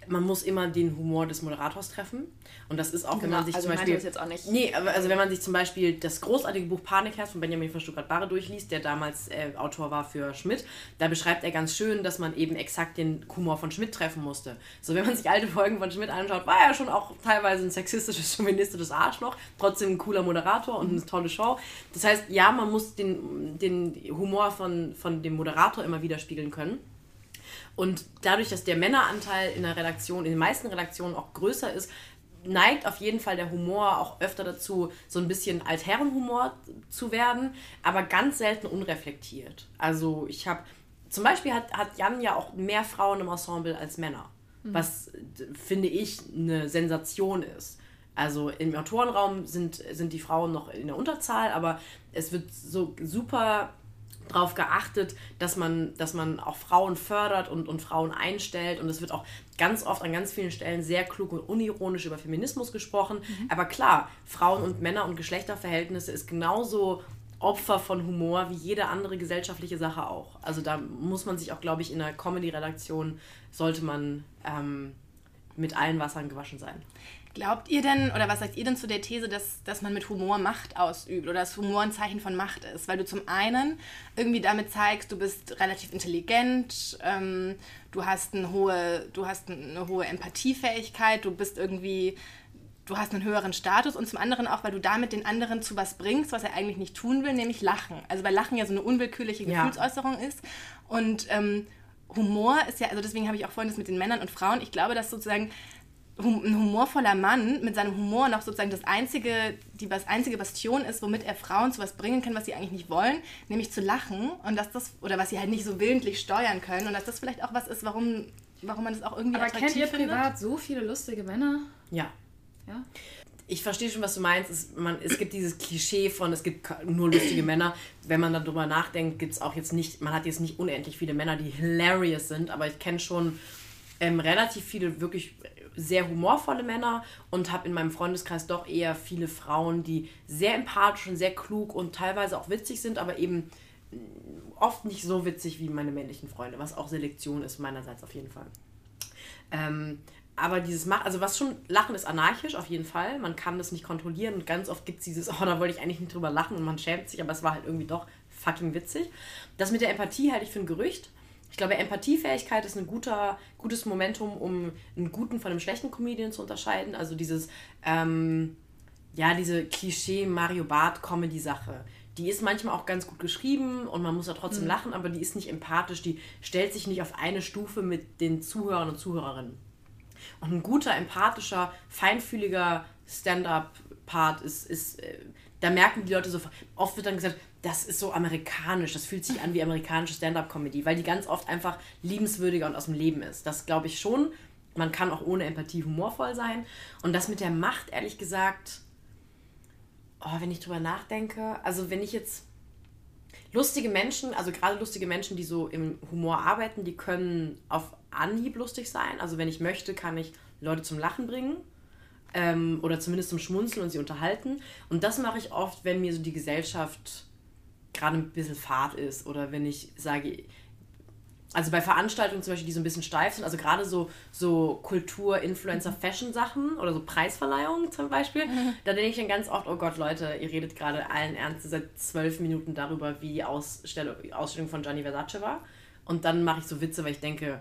man muss immer den Humor des Moderators treffen. Und das ist auch, wenn man sich also zum Beispiel... das jetzt auch nicht. Nee, aber also wenn man sich zum Beispiel das großartige Buch Panikherz von Benjamin von Stuttgart-Barre durchliest, der damals äh, Autor war für Schmidt, da beschreibt er ganz schön, dass man eben exakt den Humor von Schmidt treffen musste. So, wenn man sich alte Folgen von Schmidt anschaut, war er schon auch teilweise ein sexistisches, feministisches Arschloch, trotzdem ein cooler Moderator und eine tolle Show. Das heißt, ja, man muss den, den Humor von, von dem Moderator immer widerspiegeln können. Und dadurch, dass der Männeranteil in der Redaktion, in den meisten Redaktionen auch größer ist, neigt auf jeden Fall der Humor auch öfter dazu, so ein bisschen Altherrenhumor zu werden, aber ganz selten unreflektiert. Also ich habe, zum Beispiel hat, hat Jan ja auch mehr Frauen im Ensemble als Männer, was d- finde ich eine Sensation ist. Also im Autorenraum sind, sind die Frauen noch in der Unterzahl, aber es wird so super darauf geachtet, dass man, dass man auch Frauen fördert und, und Frauen einstellt. Und es wird auch ganz oft an ganz vielen Stellen sehr klug und unironisch über Feminismus gesprochen. Aber klar, Frauen und Männer und Geschlechterverhältnisse ist genauso Opfer von Humor wie jede andere gesellschaftliche Sache auch. Also da muss man sich auch, glaube ich, in der Comedy-Redaktion sollte man ähm, mit allen Wassern gewaschen sein. Glaubt ihr denn, oder was sagt ihr denn zu der These, dass, dass man mit Humor Macht ausübt oder dass Humor ein Zeichen von Macht ist? Weil du zum einen irgendwie damit zeigst, du bist relativ intelligent, ähm, du, hast eine hohe, du hast eine hohe Empathiefähigkeit, du bist irgendwie, du hast einen höheren Status und zum anderen auch, weil du damit den anderen zu was bringst, was er eigentlich nicht tun will, nämlich Lachen. Also weil Lachen ja so eine unwillkürliche Ja. Gefühlsäußerung ist und ähm, Humor ist ja, also deswegen habe ich auch vorhin das mit den Männern und Frauen, ich glaube, dass sozusagen ein humorvoller Mann mit seinem Humor noch sozusagen das einzige, die was einzige Bastion ist, womit er Frauen zu was bringen kann, was sie eigentlich nicht wollen, nämlich zu lachen und dass das oder was sie halt nicht so willentlich steuern können und dass das vielleicht auch was ist, warum, warum man das auch irgendwie Aber attraktiv kennt ihr findet. privat so viele lustige Männer? Ja. Ja. ich verstehe schon, was du meinst. Es, man, es gibt dieses Klischee von, es gibt nur lustige Männer. Wenn man darüber nachdenkt, gibt es auch jetzt nicht, man hat jetzt nicht unendlich viele Männer, die hilarious sind, aber ich kenne schon ähm, relativ viele wirklich sehr humorvolle Männer und habe in meinem Freundeskreis doch eher viele Frauen, die sehr empathisch und sehr klug und teilweise auch witzig sind, aber eben oft nicht so witzig wie meine männlichen Freunde, was auch Selektion ist meinerseits auf jeden Fall. Ähm, aber dieses Mach, also was schon, Lachen ist anarchisch auf jeden Fall. Man kann das nicht kontrollieren und ganz oft gibt es dieses, oh, da wollte ich eigentlich nicht drüber lachen und man schämt sich, aber es war halt irgendwie doch fucking witzig. Das mit der Empathie halte ich für ein Gerücht. Ich glaube, Empathiefähigkeit ist ein guter, gutes Momentum, um einen guten von einem schlechten Comedian zu unterscheiden. Also dieses, ähm, ja, diese Klischee-Mario Barth-Comedy-Sache. Die ist manchmal auch ganz gut geschrieben und man muss da trotzdem lachen, aber die ist nicht empathisch, die stellt sich nicht auf eine Stufe mit den Zuhörern und Zuhörerinnen. Und ein guter, empathischer, feinfühliger Stand-up-Part ist, ist äh, da merken die Leute so, oft wird dann gesagt, das ist so amerikanisch, das fühlt sich an wie amerikanische Stand-up-Comedy, weil die ganz oft einfach liebenswürdiger und aus dem Leben ist. Das glaube ich schon. Man kann auch ohne Empathie humorvoll sein. Und das mit der Macht, ehrlich gesagt, oh, wenn ich drüber nachdenke, also wenn ich jetzt lustige Menschen, also gerade lustige Menschen, die so im Humor arbeiten, die können auf Anhieb lustig sein. Also wenn ich möchte, kann ich Leute zum Lachen bringen ähm, oder zumindest zum Schmunzeln und sie unterhalten. Und das mache ich oft, wenn mir so die Gesellschaft gerade ein bisschen fad ist oder wenn ich sage, also bei Veranstaltungen zum Beispiel, die so ein bisschen steif sind, also gerade so, so Kultur, Influencer, Fashion-Sachen oder so Preisverleihungen zum Beispiel, mhm. da denke ich dann ganz oft, oh Gott, Leute, ihr redet gerade allen Ernstes seit zwölf Minuten darüber, wie die Ausstellung, Ausstellung von Gianni Versace war. Und dann mache ich so Witze, weil ich denke,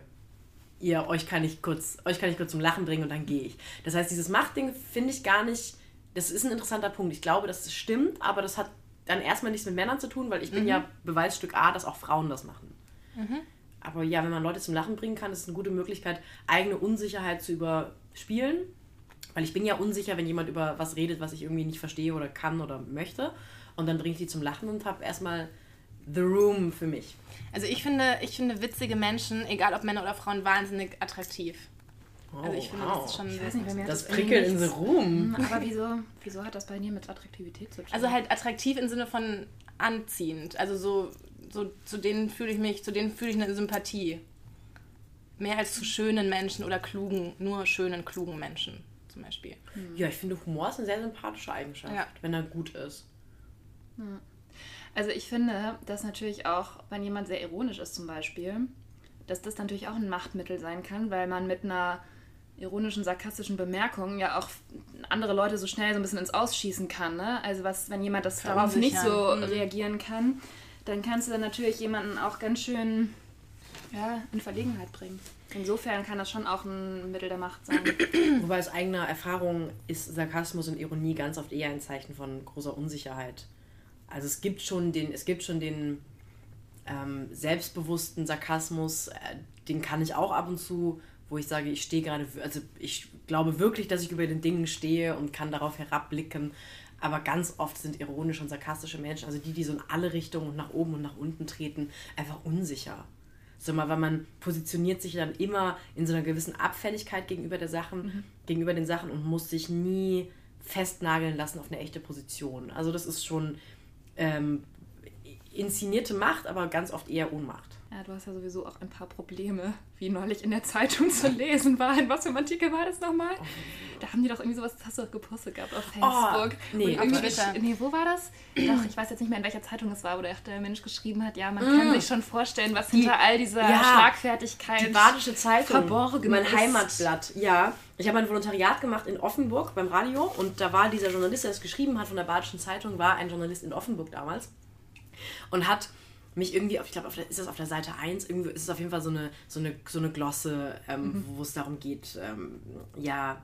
ihr, euch kann ich kurz, euch kann ich kurz zum Lachen bringen und dann gehe ich. Das heißt, dieses Machtding finde ich gar nicht, das ist ein interessanter Punkt. Ich glaube, dass es stimmt, aber das hat dann erstmal nichts mit Männern zu tun, weil ich bin mhm. ja Beweisstück A, dass auch Frauen das machen. Mhm. Aber ja, wenn man Leute zum Lachen bringen kann, ist es eine gute Möglichkeit, eigene Unsicherheit zu überspielen. Weil ich bin ja unsicher, wenn jemand über was redet, was ich irgendwie nicht verstehe oder kann oder möchte. Und dann bringe ich die zum Lachen und habe erstmal The Room für mich. Also ich finde, ich finde witzige Menschen, egal ob Männer oder Frauen, wahnsinnig attraktiv. Oh, also ich finde, wow. das ist schon ich weiß nicht, bei mir das prickelt in the room. Hm, aber wieso, wieso hat das bei dir mit Attraktivität zu tun? Also halt attraktiv im Sinne von anziehend. Also so, so zu denen fühle ich mich, zu denen fühle ich eine Sympathie. Mehr als zu schönen Menschen oder klugen, nur schönen, klugen Menschen zum Beispiel. Ja, ich finde Humor ist eine sehr sympathische Eigenschaft, ja. wenn er gut ist. Ja. Also ich finde, dass natürlich auch, wenn jemand sehr ironisch ist zum Beispiel, dass das natürlich auch ein Machtmittel sein kann, weil man mit einer ironischen, sarkastischen Bemerkung ja auch andere Leute so schnell so ein bisschen ins Ausschießen kann. Ne? Also was, wenn jemand das darauf nicht so mhm. reagieren kann, dann kannst du dann natürlich jemanden auch ganz schön ja, in Verlegenheit bringen. Insofern kann das schon auch ein Mittel der Macht sein. Wobei aus eigener Erfahrung ist Sarkasmus und Ironie ganz oft eher ein Zeichen von großer Unsicherheit. Also es gibt schon den, es gibt schon den ähm, selbstbewussten Sarkasmus, äh, den kann ich auch ab und zu, wo ich sage, ich stehe gerade, also ich glaube wirklich, dass ich über den Dingen stehe und kann darauf herabblicken. Aber ganz oft sind ironische und sarkastische Menschen, also die, die so in alle Richtungen und nach oben und nach unten treten, einfach unsicher. So mal, weil man positioniert sich dann immer in so einer gewissen Abfälligkeit gegenüber der Sachen, mhm. gegenüber den Sachen und muss sich nie festnageln lassen auf eine echte Position. Also das ist schon, ähm, inszenierte Macht, aber ganz oft eher Ohnmacht. Ja, du hast ja sowieso auch ein paar Probleme, wie neulich in der Zeitung zu lesen war. In was für ein Artikel war das nochmal? Oh. Da haben die doch irgendwie sowas, das hast du doch gepostet gehabt auf Facebook. Oh, nee, und irgendwie, nee, wo war das? Doch, ich weiß jetzt nicht mehr, in welcher Zeitung es war, wo der, der Mensch geschrieben hat, ja, man mm. kann sich schon vorstellen, was die, hinter all dieser ja, Schlagfertigkeit die Badische Zeitung, verborgen mein ist. Heimatblatt, ja. Ich habe ein Volontariat gemacht in Offenburg beim Radio und da war dieser Journalist, der das geschrieben hat von der Badischen Zeitung, war ein Journalist in Offenburg damals und hat mich irgendwie, ich glaube, ist das auf der Seite 1, irgendwie ist es auf jeden Fall so eine, so eine, so eine Glosse, ähm, mhm. wo es darum geht, ähm, ja,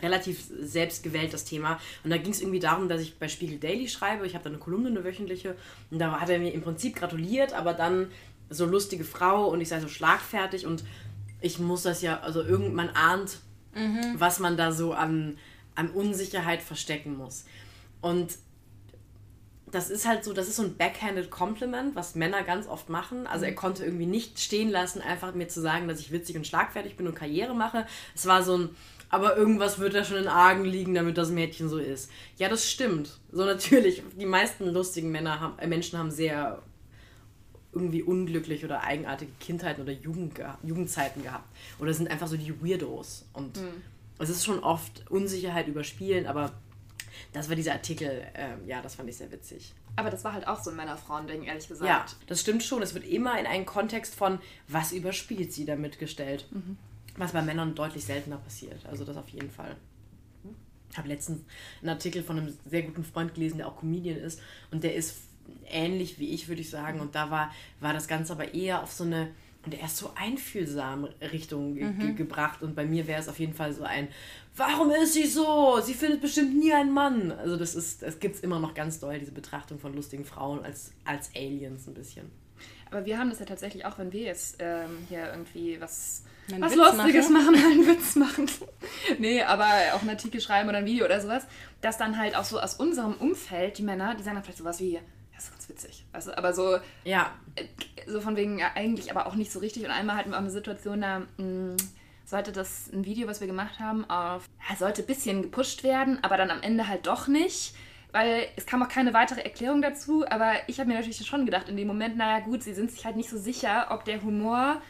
relativ selbstgewählt das Thema. Und da ging es irgendwie darum, dass ich bei Spiegel Daily schreibe. Ich habe da eine Kolumne, eine wöchentliche. Und da hat er mir im Prinzip gratuliert, aber dann so lustige Frau und ich sei so schlagfertig und ich muss das ja, also irgend, man ahnt, mhm. was man da so an, an Unsicherheit verstecken muss. Und das ist halt so, das ist so ein backhanded Compliment, was Männer ganz oft machen. Also er mhm. konnte irgendwie nicht stehen lassen, einfach mir zu sagen, dass ich witzig und schlagfertig bin und Karriere mache. Es war so ein, aber irgendwas wird da schon in Argen liegen, damit das Mädchen so ist. Ja, das stimmt. So natürlich, die meisten lustigen Männer haben, äh, Menschen haben sehr irgendwie unglücklich oder eigenartige Kindheiten oder Jugend, Jugendzeiten gehabt. Oder sind einfach so die Weirdos. Und mhm. es ist schon oft Unsicherheit überspielen, aber das war dieser Artikel, äh, ja, das fand ich sehr witzig. Aber das war halt auch so ein Männer-Frauen-Ding, ehrlich gesagt. Ja, das stimmt schon. Es wird immer in einen Kontext von, was überspielt sie damit gestellt. Mhm. Was bei Männern deutlich seltener passiert. Also das auf jeden Fall. Ich habe letztens einen Artikel von einem sehr guten Freund gelesen, der auch Comedian ist. Und der ist ähnlich wie ich, würde ich sagen. Und da war, war das Ganze aber eher auf so eine und er ist so einfühlsam Richtung mhm. ge gebracht. Und bei mir wäre es auf jeden Fall so ein, warum ist sie so? Sie findet bestimmt nie einen Mann. Also das ist, es gibt immer noch ganz doll, diese Betrachtung von lustigen Frauen als, als Aliens ein bisschen. Aber wir haben das ja tatsächlich auch, wenn wir jetzt ähm, hier irgendwie was, was Lustiges machen, machen einen Witz machen. nee, aber auch einen Artikel schreiben oder ein Video oder sowas, dass dann halt auch so aus unserem Umfeld die Männer, die sagen dann vielleicht sowas wie, das ist ganz witzig. Also, aber so, ja. Äh, so von wegen, ja, eigentlich aber auch nicht so richtig. Und einmal hatten wir auch eine Situation, da mh, mm, sollte das ein Video, was wir gemacht haben, auf, ja, sollte ein bisschen gepusht werden, aber dann am Ende halt doch nicht. Weil es kam auch keine weitere Erklärung dazu, aber ich habe mir natürlich schon gedacht, in dem Moment, naja gut, sie sind sich halt nicht so sicher, ob der Humor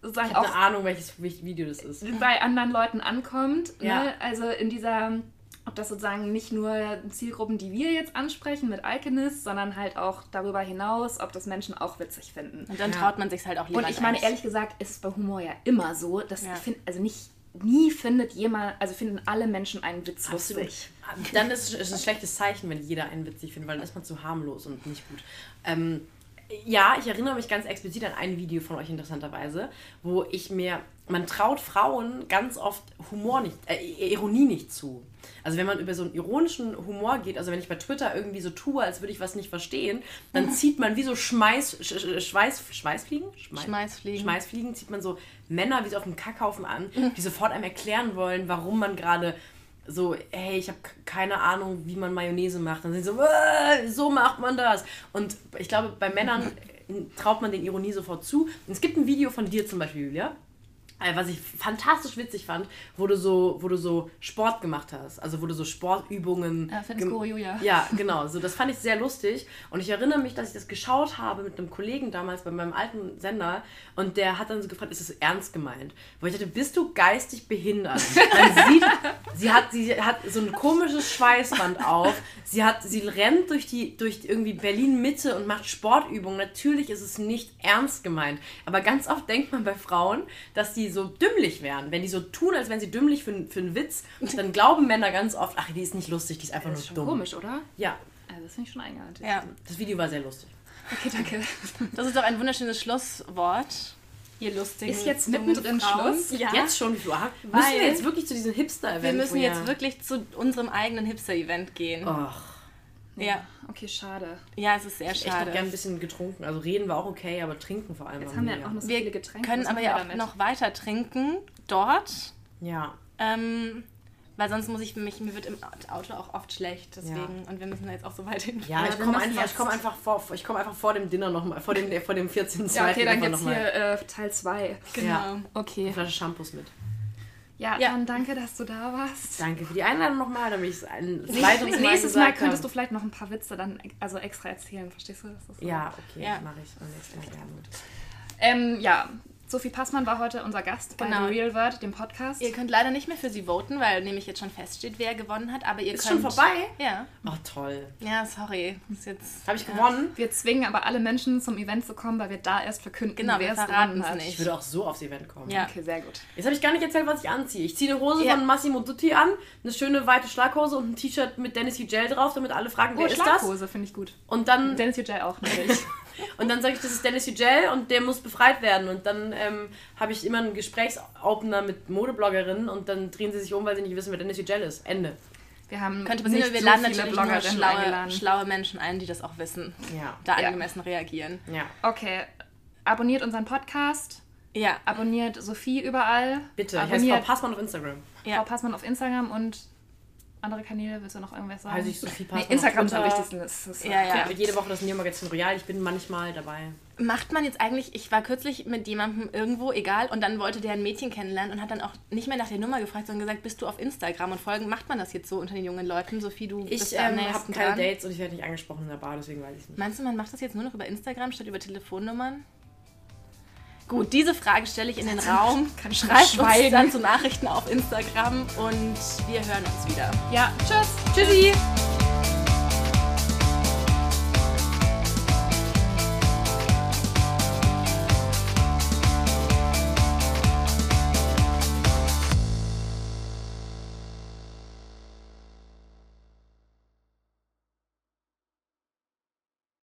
sozusagen ich auch eine Ahnung, welches Video das ist. bei anderen Leuten ankommt. Ja. Ne? Also in dieser ob das sozusagen nicht nur Zielgruppen, die wir jetzt ansprechen mit Alchemist, sondern halt auch darüber hinaus, ob das Menschen auch witzig finden. Und dann Ja. traut man sich halt auch lieber. Und ich meine, ehrlich gesagt, ist es bei Humor ja immer so, dass Ja. ich find, also nicht nie findet jemand, also finden alle Menschen einen Witz lustig. Dann ist es ein schlechtes Zeichen, wenn jeder einen witzig findet, weil dann ist man zu harmlos und nicht gut. Ähm, ja, ich erinnere mich ganz explizit an ein Video von euch interessanterweise, wo ich mir, man traut Frauen ganz oft Humor nicht, äh, Ironie nicht zu. Also wenn man über so einen ironischen Humor geht, also wenn ich bei Twitter irgendwie so tue, als würde ich was nicht verstehen, dann zieht man wie so Schmeiß, Sch, Sch, Schweiß, Schweißfliegen? Schmeiß, Schmeißfliegen. Schmeißfliegen zieht man so Männer wie so auf dem Kackhaufen an, die sofort einem erklären wollen, warum man gerade so, hey, ich habe keine Ahnung, wie man Mayonnaise macht. Dann sind sie so, "Äh, so macht man das. Und ich glaube, bei Männern traut man den Ironie sofort zu. Und es gibt ein Video von dir zum Beispiel, Julia, äh, was ich fantastisch witzig fand, wo du so, wo du so Sport gemacht hast. Also wo du so Sportübungen. Ja, gem- Julia. Ja, genau. So, das fand ich sehr lustig. Und ich erinnere mich, dass ich das geschaut habe mit einem Kollegen damals bei meinem alten Sender. Und der hat dann so gefragt, ist es ernst gemeint? Wo ich dachte, bist du geistig behindert? Man sieht, sie hat, sie hat so ein komisches Schweißband auf. Sie hat, sie rennt durch die, durch irgendwie Berlin Mitte und macht Sportübungen. Natürlich ist es nicht ernst gemeint. Aber ganz oft denkt man bei Frauen, dass die so dümmlich wären. Wenn die so tun, als wären sie dümmlich für, für einen Witz, dann glauben Männer ganz oft, ach, die ist nicht lustig, die ist einfach Das ist nur schon dumm. komisch, oder? Ja, Also das finde ich schon eingehalten. Ja, das Video war sehr lustig. Okay, danke. das ist doch ein wunderschönes Schlusswort. Ihr lustigen. Ist jetzt mittendrin. Schluss? Ja. Jetzt schon, wie Weil- Müssen wir jetzt wirklich zu diesem Hipster-Event? Wir müssen jetzt ja- wirklich zu unserem eigenen Hipster-Event gehen. Och, Ja. Okay, schade. ja, es ist sehr ich hätte schade. noch gern ein bisschen getrunken. Also reden war auch okay, aber trinken vor allem. Jetzt haben wir mega. auch noch so Wir viele Getränke. können Was aber ja wir auch damit? noch weiter trinken dort. Ja, Ähm, weil sonst muss ich mich, mir wird im Auto auch oft schlecht. Deswegen, und wir müssen jetzt auch so weit hin. ja, Ja, ich wir komme einfach, ich komm einfach, vor, ich komm einfach vor dem Dinner nochmal, vor dem, vor dem 14. Ja, okay, dann gibt's hier äh, Teil 2. Genau. Ja. Okay. eine Flasche Shampoos mit. Ja, Ja. dann danke, dass du da warst. Danke für die Einladung nochmal, damit ich es ein zweites Mal nächstes Mal könntest du vielleicht noch ein paar Witze dann also extra erzählen, verstehst du? Das. Ja, okay, Ja. mache ich beim nächsten Mal gerne. Ähm, ja, Sophie Passmann war heute unser Gast Genau. bei The Real World, dem Podcast. Ihr könnt leider nicht mehr für sie voten, weil nämlich jetzt schon feststeht, wer gewonnen hat. Aber ihr Ist könnt. schon vorbei? Ja. Oh, toll. Ja, sorry. Ist jetzt. Habe ich gewonnen? Wir zwingen aber alle Menschen zum Event zu kommen, weil wir da erst verkünden, Genau, wer es gewonnen hat. nicht. Ich würde auch so aufs Event kommen. Ja. Okay, sehr gut. Jetzt habe ich gar nicht erzählt, was ich anziehe. Ich ziehe eine Hose Ja. von Massimo Dutti an, eine schöne weite Schlaghose und ein T-Shirt mit Dennis Gel drauf, damit alle fragen, Oh, wer ist das? Schlaghose finde ich gut. Und dann, Dennis Yücel auch natürlich. und dann sage ich, das ist Dennis Gel und der muss befreit werden. Und dann ähm, habe ich immer einen Gesprächsopener mit Modebloggerinnen und dann drehen sie sich um, weil sie nicht wissen, wer Dennis Gel ist. Ende. Wir haben Könnte passieren, nicht wir so laden natürlich Bloggerinnen schlaue, schlaue Menschen ein, die das auch wissen. Ja. Da Ja. angemessen reagieren. Ja. Okay, abonniert unseren Podcast, Ja. abonniert Sophie überall. Bitte. Ich heiße abonniert Frau Passmann auf Instagram. Ja. Frau Passmann auf Instagram und andere Kanäle, willst du noch irgendwas sagen? Heiße ich Sophie nee, Passmann Instagram ist am wichtigsten. Das ist, Ja, ja. Ja, jede Woche das Neo-Magazin Royal. Ich bin manchmal dabei. Macht man jetzt eigentlich, ich war kürzlich mit jemandem irgendwo, egal, und dann wollte der ein Mädchen kennenlernen und hat dann auch nicht mehr nach der Nummer gefragt, sondern gesagt, bist du auf Instagram und folgen? Macht man das jetzt so unter den jungen Leuten? Sophie, du bist Ich da am ähm, habe keine dran. Dates und ich werde nicht angesprochen in der Bar, deswegen weiß ich nicht. Meinst du, man macht das jetzt nur noch über Instagram statt über Telefonnummern? Gut, diese Frage stelle ich in den Raum. Kann ich Schreibt uns schweigen. dann zu Nachrichten auf Instagram und wir hören uns wieder. Ja, tschüss. Tschüssi!